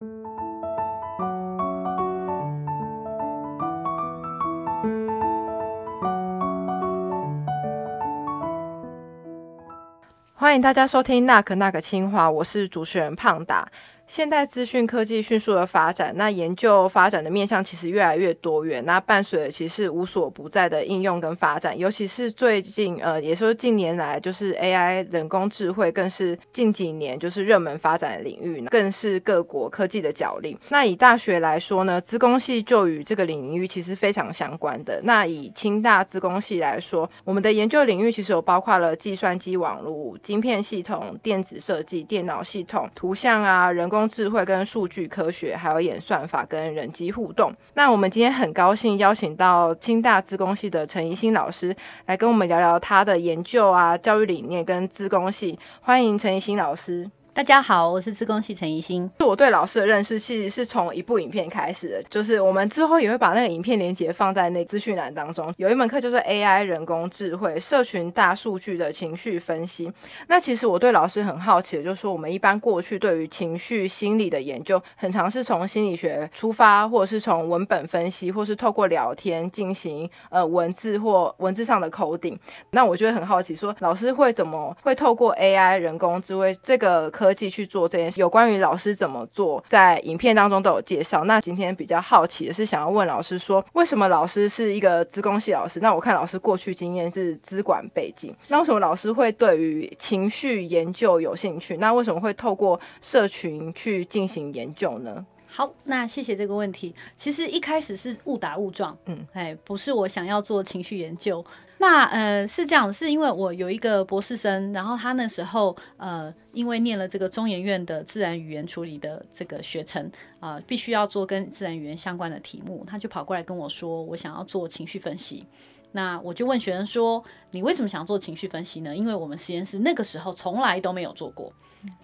欢迎大家收听《那可那个清华》，我是主持人胖达。现代资讯科技迅速的发展，那研究发展的面向其实越来越多元。那伴随的其实无所不在的应用跟发展，尤其是最近呃，也说近年来就是 AI 人工智慧，更是近几年就是热门发展的领域，更是各国科技的角力。那以大学来说呢，资工系就与这个领域其实非常相关的。那以清大资工系来说，我们的研究领域其实有包括了计算机网络、晶片系统、电子设计、电脑系统、图像啊、人工。智慧跟数据科学，还有演算法跟人机互动。那我们今天很高兴邀请到清大资工系的陈怡欣老师来跟我们聊聊他的研究啊、教育理念跟资工系。欢迎陈怡欣老师。大家好，我是自工系陈怡欣。我对老师的认识其实是从一部影片开始的，就是我们之后也会把那个影片连接放在那资讯栏当中。有一门课就是 AI 人工智慧、社群大数据的情绪分析。那其实我对老师很好奇的，就是说我们一般过去对于情绪心理的研究，很常是从心理学出发，或者是从文本分析，或是透过聊天进行呃文字或文字上的口顶。那我觉得很好奇，说老师会怎么会透过 AI 人工智慧这个科科技去做这件事，有关于老师怎么做，在影片当中都有介绍。那今天比较好奇的是，想要问老师说，为什么老师是一个资工系老师？那我看老师过去经验是资管背景，那为什么老师会对于情绪研究有兴趣？那为什么会透过社群去进行研究呢？好，那谢谢这个问题。其实一开始是误打误撞，嗯，哎，不是我想要做情绪研究。那呃是这样，是因为我有一个博士生，然后他那时候呃因为念了这个中研院的自然语言处理的这个学程啊，必须要做跟自然语言相关的题目，他就跑过来跟我说，我想要做情绪分析。那我就问学生说，你为什么想做情绪分析呢？因为我们实验室那个时候从来都没有做过。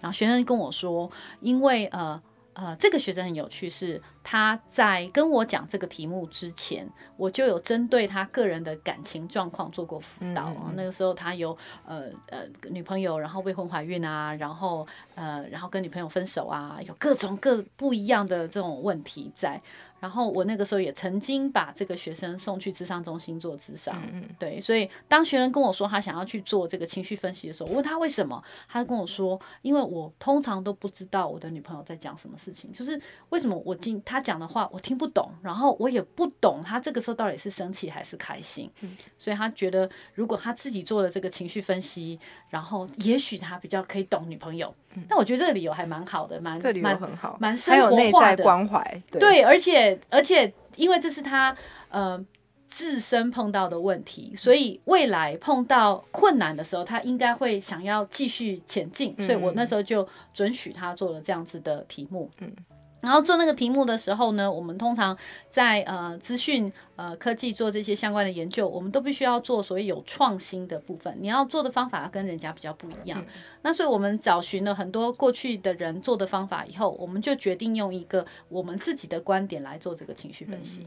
然后学生跟我说，因为呃。呃，这个学生很有趣，是他在跟我讲这个题目之前，我就有针对他个人的感情状况做过辅导。那个时候他有呃呃女朋友，然后未婚怀孕啊，然后呃然后跟女朋友分手啊，有各种各不一样的这种问题在。然后我那个时候也曾经把这个学生送去智商中心做智商，对，所以当学生跟我说他想要去做这个情绪分析的时候，我问他为什么，他跟我说，因为我通常都不知道我的女朋友在讲什么事情，就是为什么我今他讲的话我听不懂，然后我也不懂他这个时候到底是生气还是开心，所以他觉得如果他自己做了这个情绪分析，然后也许他比较可以懂女朋友。那我觉得这个理由还蛮好的，蛮蛮很好，蛮生活化的关怀。对，而且而且，因为这是他呃自身碰到的问题，所以未来碰到困难的时候，他应该会想要继续前进。所以我那时候就准许他做了这样子的题目。嗯。然后做那个题目的时候呢，我们通常在呃资讯呃科技做这些相关的研究，我们都必须要做所谓有创新的部分。你要做的方法跟人家比较不一样。那所以我们找寻了很多过去的人做的方法以后，我们就决定用一个我们自己的观点来做这个情绪分析。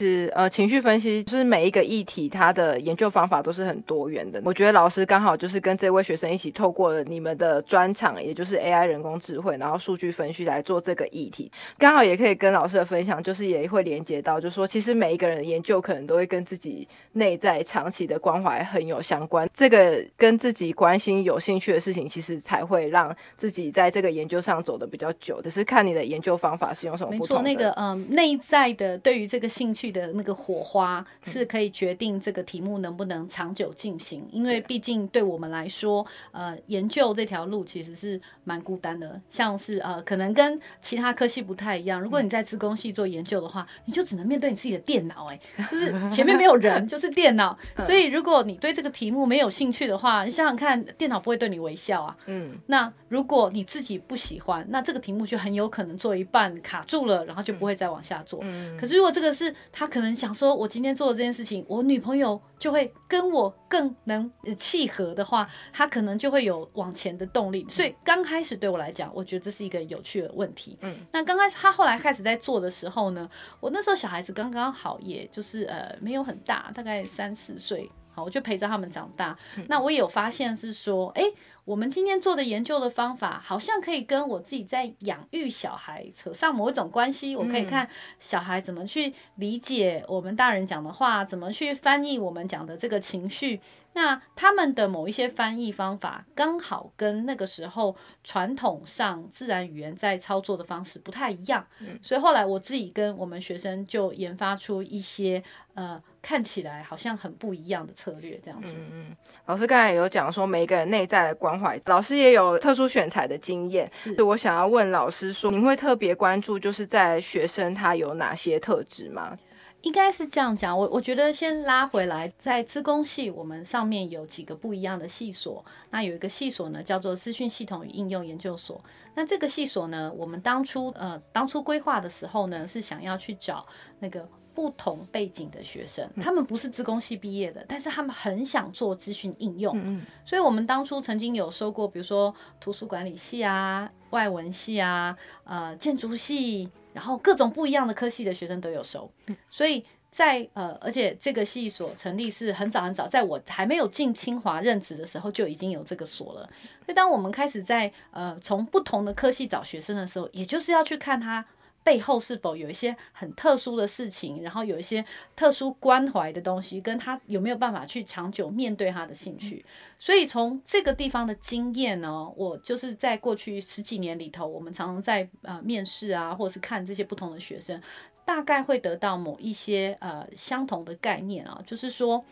是呃，情绪分析就是每一个议题，它的研究方法都是很多元的。我觉得老师刚好就是跟这位学生一起透过了你们的专场，也就是 AI 人工智慧，然后数据分析来做这个议题，刚好也可以跟老师的分享，就是也会连接到，就是说其实每一个人的研究可能都会跟自己内在长期的关怀很有相关。这个跟自己关心、有兴趣的事情，其实才会让自己在这个研究上走的比较久。只是看你的研究方法是用什么不同。没错，那个嗯，内在的对于这个兴趣。的那个火花是可以决定这个题目能不能长久进行，因为毕竟对我们来说，呃，研究这条路其实是蛮孤单的。像是呃，可能跟其他科系不太一样。如果你在资工系做研究的话，你就只能面对你自己的电脑，哎，就是前面没有人，就是电脑。所以如果你对这个题目没有兴趣的话，你想想看，电脑不会对你微笑啊。嗯。那如果你自己不喜欢，那这个题目就很有可能做一半卡住了，然后就不会再往下做。嗯。可是如果这个是他可能想说，我今天做的这件事情，我女朋友就会跟我更能契合的话，他可能就会有往前的动力。所以刚开始对我来讲，我觉得这是一个有趣的问题。嗯，那刚开始他后来开始在做的时候呢，我那时候小孩子刚刚好，也就是呃没有很大，大概三四岁。好，我就陪着他们长大。那我也有发现是说，哎，我们今天做的研究的方法，好像可以跟我自己在养育小孩扯上某一种关系。我可以看小孩怎么去理解我们大人讲的话，怎么去翻译我们讲的这个情绪。那他们的某一些翻译方法，刚好跟那个时候传统上自然语言在操作的方式不太一样，所以后来我自己跟我们学生就研发出一些呃看起来好像很不一样的策略，这样子。嗯嗯。老师刚才有讲说每个人内在的关怀，老师也有特殊选材的经验，是我想要问老师说，您会特别关注就是在学生他有哪些特质吗？应该是这样讲，我我觉得先拉回来，在资工系，我们上面有几个不一样的系所。那有一个系所呢，叫做资讯系统与应用研究所。那这个系所呢，我们当初呃当初规划的时候呢，是想要去找那个不同背景的学生，他们不是资工系毕业的，但是他们很想做资讯应用。嗯所以我们当初曾经有收过，比如说图书管理系啊、外文系啊、呃建筑系。然后各种不一样的科系的学生都有收，所以在呃，而且这个系所成立是很早很早，在我还没有进清华任职的时候就已经有这个所了。所以当我们开始在呃从不同的科系找学生的时候，也就是要去看他。背后是否有一些很特殊的事情，然后有一些特殊关怀的东西，跟他有没有办法去长久面对他的兴趣？所以从这个地方的经验呢，我就是在过去十几年里头，我们常常在呃面试啊，或者是看这些不同的学生，大概会得到某一些呃相同的概念啊，就是说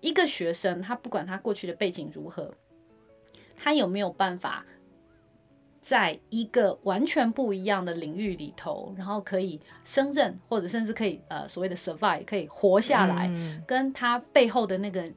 一个学生他不管他过去的背景如何，他有没有办法？在一个完全不一样的领域里头，然后可以胜任，或者甚至可以呃所谓的 survive，可以活下来，跟他背后的那个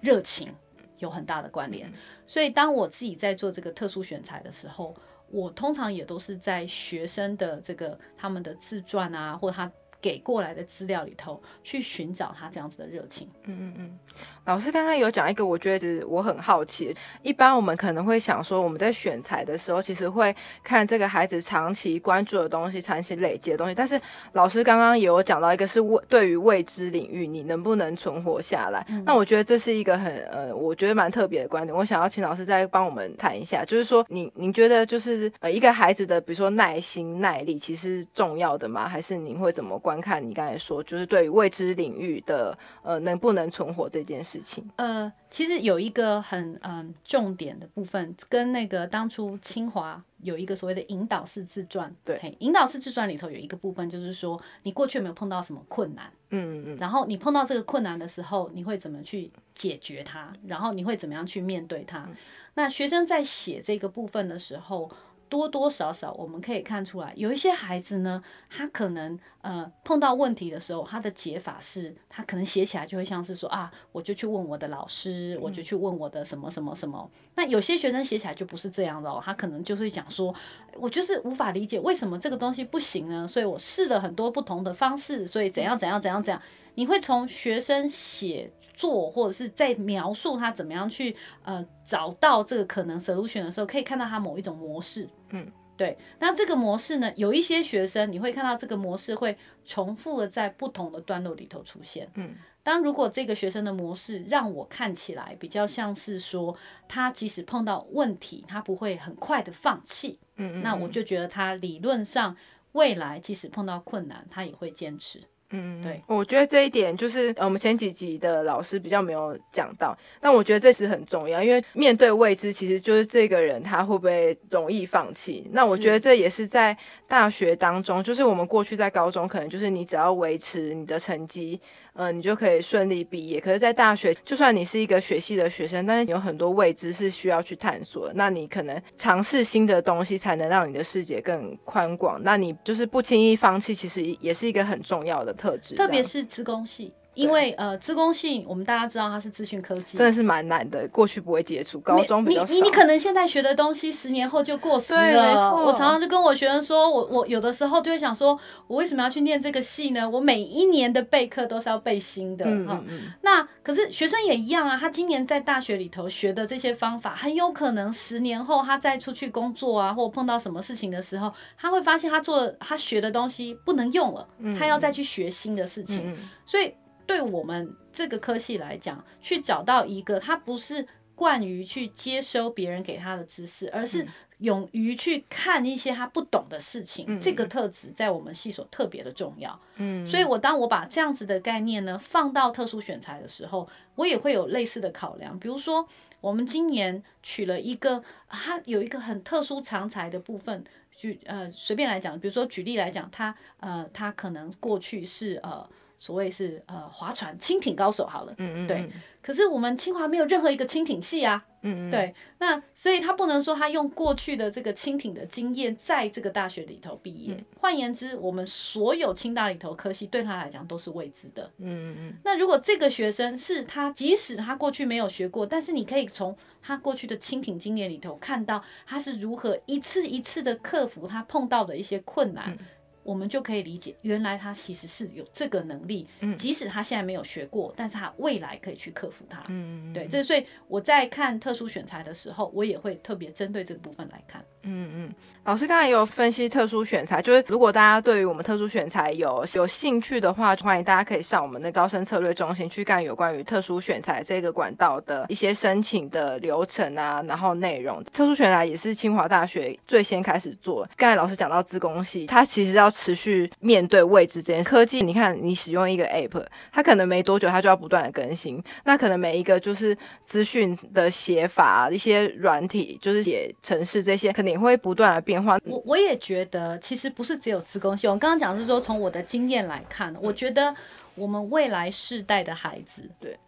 热情有很大的关联。所以当我自己在做这个特殊选材的时候，我通常也都是在学生的这个他们的自传啊，或他给过来的资料里头去寻找他这样子的热情。嗯嗯嗯。老师刚刚有讲一个，我觉得我很好奇。一般我们可能会想说，我们在选材的时候，其实会看这个孩子长期关注的东西、长期累积的东西。但是老师刚刚也有讲到一个，是未对于未知领域，你能不能存活下来？那我觉得这是一个很呃，我觉得蛮特别的观点。我想要请老师再帮我们谈一下，就是说，你您觉得就是呃，一个孩子的，比如说耐心、耐力，其实重要的吗？还是您会怎么观看？你刚才说，就是对于未知领域的呃，能不能存活这件事？事情呃，其实有一个很嗯重点的部分，跟那个当初清华有一个所谓的引导式自传，对，引导式自传里头有一个部分，就是说你过去有没有碰到什么困难，嗯嗯，然后你碰到这个困难的时候，你会怎么去解决它，然后你会怎么样去面对它？那学生在写这个部分的时候。多多少少我们可以看出来，有一些孩子呢，他可能呃碰到问题的时候，他的解法是，他可能写起来就会像是说啊，我就去问我的老师，我就去问我的什么什么什么。那有些学生写起来就不是这样的哦，他可能就是讲说，我就是无法理解为什么这个东西不行呢？所以我试了很多不同的方式，所以怎样怎样怎样怎样。你会从学生写作或者是在描述他怎么样去呃找到这个可能 solution 的时候，可以看到他某一种模式。嗯，对。那这个模式呢，有一些学生你会看到这个模式会重复的在不同的段落里头出现。嗯，当如果这个学生的模式让我看起来比较像是说，他即使碰到问题，他不会很快的放弃。嗯嗯，那我就觉得他理论上未来即使碰到困难，他也会坚持。嗯，对，我觉得这一点就是我们前几集的老师比较没有讲到，但我觉得这是很重要，因为面对未知，其实就是这个人他会不会容易放弃。那我觉得这也是在大学当中，就是我们过去在高中，可能就是你只要维持你的成绩。嗯，你就可以顺利毕业。可是，在大学，就算你是一个学系的学生，但是有很多未知是需要去探索。那你可能尝试新的东西，才能让你的世界更宽广。那你就是不轻易放弃，其实也是一个很重要的特质。特别是资工系。因为呃，资工系我们大家知道它是资讯科技，真的是蛮难的。过去不会接触，高中比较少。你你可能现在学的东西，十年后就过时了。我常常就跟我学生说，我我有的时候就会想说，我为什么要去念这个系呢？我每一年的备课都是要备新的哈。那可是学生也一样啊，他今年在大学里头学的这些方法，很有可能十年后他再出去工作啊，或碰到什么事情的时候，他会发现他做他学的东西不能用了，他要再去学新的事情，所以。对我们这个科系来讲，去找到一个他不是惯于去接收别人给他的知识，而是勇于去看一些他不懂的事情。这个特质在我们系所特别的重要。嗯，所以我当我把这样子的概念呢放到特殊选材的时候，我也会有类似的考量。比如说，我们今年取了一个，他有一个很特殊常才的部分。举呃，随便来讲，比如说举例来讲，他呃，他可能过去是呃。所谓是呃划船轻艇高手好了，嗯嗯，对。可是我们清华没有任何一个轻艇系啊，嗯嗯，对。那所以他不能说他用过去的这个轻艇的经验在这个大学里头毕业。换言之，我们所有清大里头科系对他来讲都是未知的，嗯嗯嗯。那如果这个学生是他，即使他过去没有学过，但是你可以从他过去的轻艇经验里头看到他是如何一次一次的克服他碰到的一些困难。我们就可以理解，原来他其实是有这个能力，嗯即使他现在没有学过，但是他未来可以去克服它。嗯嗯对，这所以我在看特殊选材的时候，我也会特别针对这个部分来看。嗯嗯，老师刚才也有分析特殊选材，就是如果大家对于我们特殊选材有有兴趣的话，欢迎大家可以上我们的招生策略中心去看有关于特殊选材这个管道的一些申请的流程啊，然后内容。特殊选材也是清华大学最先开始做。刚才老师讲到自工系，它其实要持续面对未知这件科技。你看，你使用一个 App，它可能没多久它就要不断的更新，那可能每一个就是资讯的写法，一些软体就是写程式这些，肯定。会不断的变化，我我也觉得其实不是只有子宫系。我刚刚讲是说，从我的经验来看，我觉得我们未来世代的孩子，对。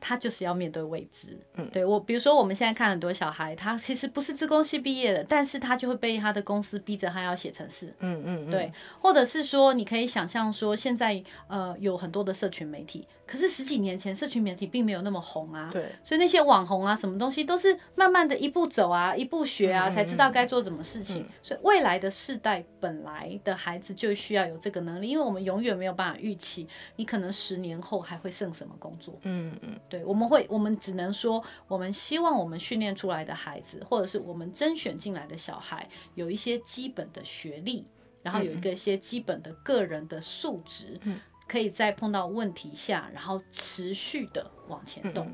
他就是要面对未知，嗯，对我，比如说我们现在看很多小孩，他其实不是自工系毕业的，但是他就会被他的公司逼着他要写程式，嗯嗯，对，或者是说你可以想象说，现在呃有很多的社群媒体，可是十几年前社群媒体并没有那么红啊，对，所以那些网红啊，什么东西都是慢慢的一步走啊，一步学啊，才知道该做什么事情，所以未来的世代本来的孩子就需要有这个能力，因为我们永远没有办法预期你可能十年后还会剩什么工作，嗯嗯。对，我们会，我们只能说，我们希望我们训练出来的孩子，或者是我们甄选进来的小孩，有一些基本的学历，然后有一个一些基本的个人的素质，可以在碰到问题下，然后持续的往前动。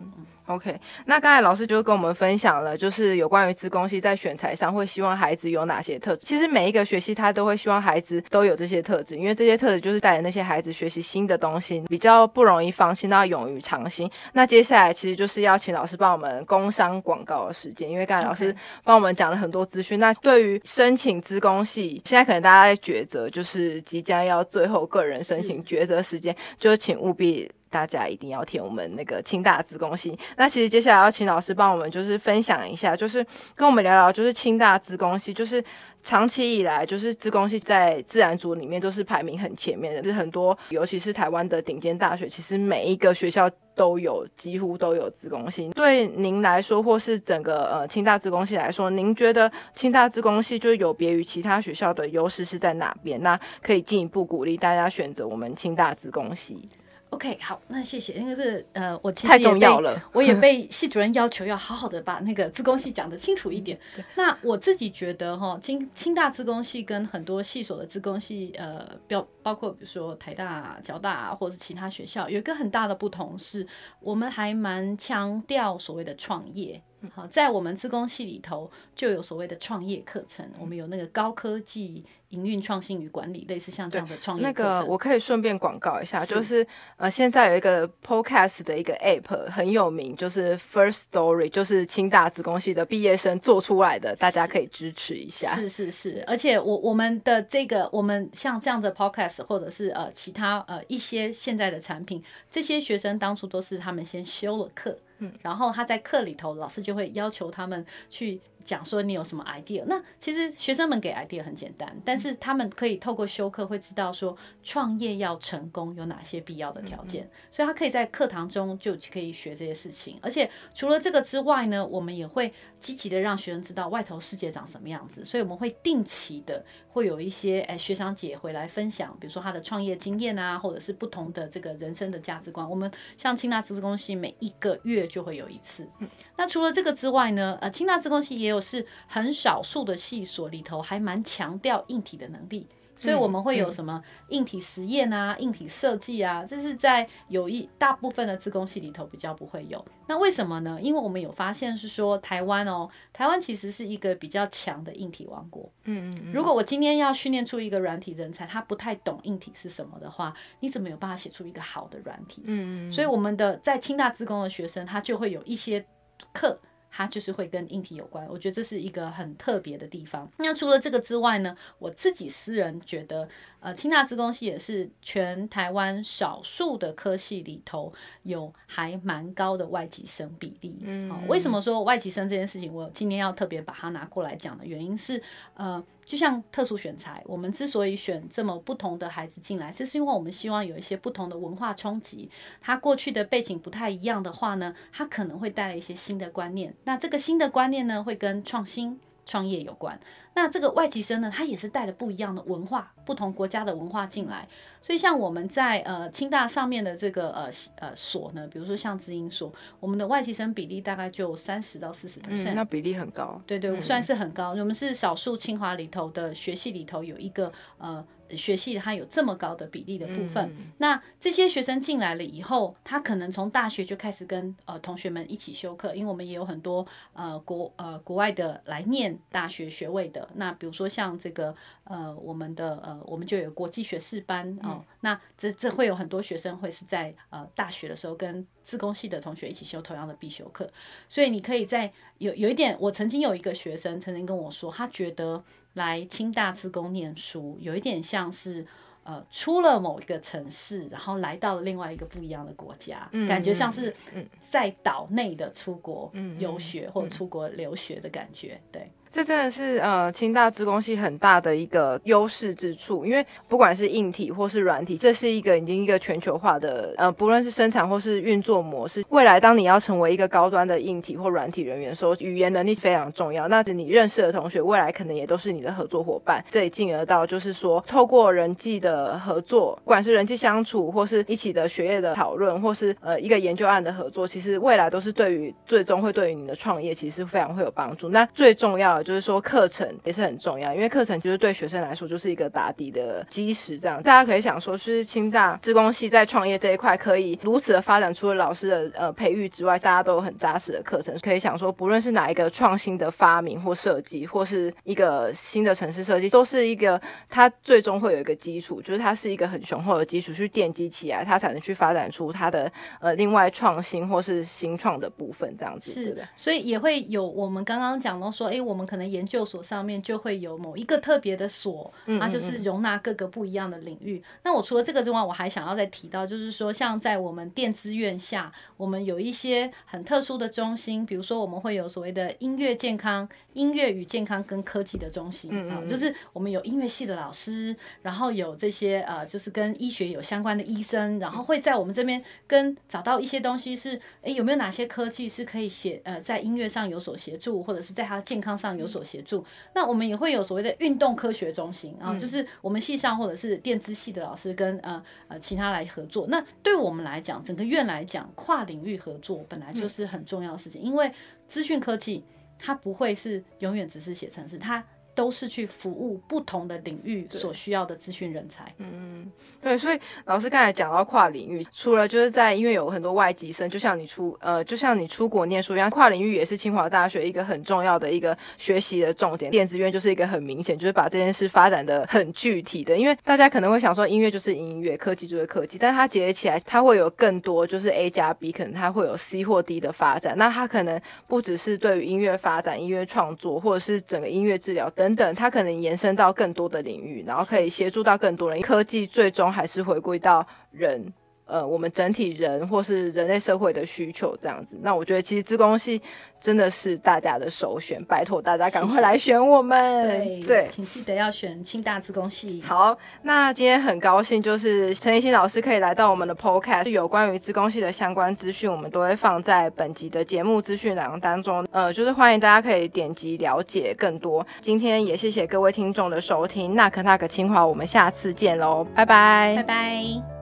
OK，那刚才老师就跟我们分享了，就是有关于自工系在选材上会希望孩子有哪些特质。其实每一个学系他都会希望孩子都有这些特质，因为这些特质就是带着那些孩子学习新的东西，比较不容易放弃，那勇于尝新。那接下来其实就是要请老师帮我们工商广告的时间，因为刚才老师帮我们讲了很多资讯。那对于申请自工系，现在可能大家在抉择，就是即将要最后个人申请抉择时间，就请务必。大家一定要填我们那个清大自贡系。那其实接下来要请老师帮我们，就是分享一下，就是跟我们聊聊，就是清大自贡系，就是长期以来，就是自贡系在自然组里面都是排名很前面的，是很多，尤其是台湾的顶尖大学，其实每一个学校都有，几乎都有自贡系。对您来说，或是整个呃清大自贡系来说，您觉得清大自贡系就有别于其他学校的优势是在哪边？那可以进一步鼓励大家选择我们清大自贡系。OK，好，那谢谢。那个是呃，我其实也被我也 被系主任要求要好好的把那个自工系讲得清楚一点。那我自己觉得哈，清清大自工系跟很多系所的自工系，呃，标包括比如说台大、交大或者其他学校，有一个很大的不同是，我们还蛮强调所谓的创业。好，在我们自工系里头就有所谓的创业课程，我们有那个高科技。营运创新与管理，类似像这样的创业。那个我可以顺便广告一下，就是呃，现在有一个 Podcast 的一个 App 很有名，就是 First Story，就是清大子工系的毕业生做出来的，大家可以支持一下。是是是，而且我我们的这个，我们像这样的 Podcast，或者是呃其他呃一些现在的产品，这些学生当初都是他们先修了课，嗯，然后他在课里头，老师就会要求他们去。讲说你有什么 idea？那其实学生们给 idea 很简单，但是他们可以透过修课会知道说创业要成功有哪些必要的条件，所以他可以在课堂中就可以学这些事情。而且除了这个之外呢，我们也会积极的让学生知道外头世界长什么样子，所以我们会定期的会有一些诶学长姐回来分享，比如说他的创业经验啊，或者是不同的这个人生的价值观。我们像清大资工系每一个月就会有一次。那除了这个之外呢，呃，清大自工系也有。是很少数的系所里头还蛮强调硬体的能力，所以我们会有什么硬体实验啊、硬体设计啊，这是在有一大部分的自工系里头比较不会有。那为什么呢？因为我们有发现是说，台湾哦，台湾其实是一个比较强的硬体王国。嗯嗯。如果我今天要训练出一个软体人才，他不太懂硬体是什么的话，你怎么有办法写出一个好的软体？嗯嗯。所以我们的在清大自工的学生，他就会有一些课。它就是会跟硬体有关，我觉得这是一个很特别的地方。那除了这个之外呢，我自己私人觉得，呃，清大资工系也是全台湾少数的科系里头有还蛮高的外籍生比例。嗯，为什么说外籍生这件事情，我今天要特别把它拿过来讲的原因是，呃。就像特殊选材，我们之所以选这么不同的孩子进来，这是因为我们希望有一些不同的文化冲击。他过去的背景不太一样的话呢，他可能会带来一些新的观念。那这个新的观念呢，会跟创新。创业有关，那这个外籍生呢，他也是带了不一样的文化，不同国家的文化进来。所以像我们在呃清大上面的这个呃呃所呢，比如说像知音所，我们的外籍生比例大概就三十到四十 percent，那比例很高。对对，算是很高。我们是少数清华里头的学系里头有一个呃。学系它有这么高的比例的部分，那这些学生进来了以后，他可能从大学就开始跟呃同学们一起修课，因为我们也有很多呃国呃国外的来念大学学位的，那比如说像这个呃我们的呃我们就有国际学士班哦，那这这会有很多学生会是在呃大学的时候跟自工系的同学一起修同样的必修课，所以你可以在有有一点，我曾经有一个学生曾经跟我说，他觉得。来清大自工念书，有一点像是呃出了某一个城市，然后来到了另外一个不一样的国家，感觉像是在岛内的出国游学或出国留学的感觉，对。这真的是呃清大资工系很大的一个优势之处，因为不管是硬体或是软体，这是一个已经一个全球化的呃，不论是生产或是运作模式。未来当你要成为一个高端的硬体或软体人员的时候，语言能力非常重要。那你认识的同学，未来可能也都是你的合作伙伴。这里进而到就是说，透过人际的合作，不管是人际相处，或是一起的学业的讨论，或是呃一个研究案的合作，其实未来都是对于最终会对于你的创业其实非常会有帮助。那最重要。就是说，课程也是很重要，因为课程其实对学生来说就是一个打底的基石。这样，大家可以想说，是清大自工系在创业这一块可以如此的发展，除了老师的呃培育之外，大家都有很扎实的课程。可以想说，不论是哪一个创新的发明或设计，或是一个新的城市设计，都是一个它最终会有一个基础，就是它是一个很雄厚的基础去奠基起来，它才能去发展出它的呃另外创新或是新创的部分。这样子是的，所以也会有我们刚刚讲到说，哎，我们可能研究所上面就会有某一个特别的所，它就是容纳各个不一样的领域。那我除了这个之外，我还想要再提到，就是说像在我们电资院下，我们有一些很特殊的中心，比如说我们会有所谓的音乐健康、音乐与健康跟科技的中心啊，就是我们有音乐系的老师，然后有这些呃，就是跟医学有相关的医生，然后会在我们这边跟找到一些东西是，哎，有没有哪些科技是可以协呃在音乐上有所协助，或者是在他健康上有所协助？那我们也会有所谓的运动科学中心啊，就是我们系上或者是电资系的老师跟呃呃其他来合作。那对我们来讲，整个院来讲，跨领域合作本来就是很重要的事情，因为资讯科技它不会是永远只是写程式，它。都是去服务不同的领域所需要的资讯人才。嗯，对，所以老师刚才讲到跨领域，除了就是在因为有很多外籍生，就像你出呃，就像你出国念书一样，跨领域也是清华大学一个很重要的一个学习的重点。电子院就是一个很明显，就是把这件事发展的很具体的。因为大家可能会想说，音乐就是音乐，科技就是科技，但是它结合起来，它会有更多就是 A 加 B，可能它会有 C 或 D 的发展。那它可能不只是对于音乐发展、音乐创作，或者是整个音乐治疗等。等等，它可能延伸到更多的领域，然后可以协助到更多人。科技最终还是回归到人。呃，我们整体人或是人类社会的需求这样子，那我觉得其实自工系真的是大家的首选，拜托大家赶快来选我们。对，请记得要选清大自工系。好，那今天很高兴，就是陈怡欣老师可以来到我们的 Podcast，有关于自工系的相关资讯，我们都会放在本集的节目资讯栏当中。呃，就是欢迎大家可以点击了解更多。今天也谢谢各位听众的收听，那可那可清华，我们下次见喽，拜拜，拜拜。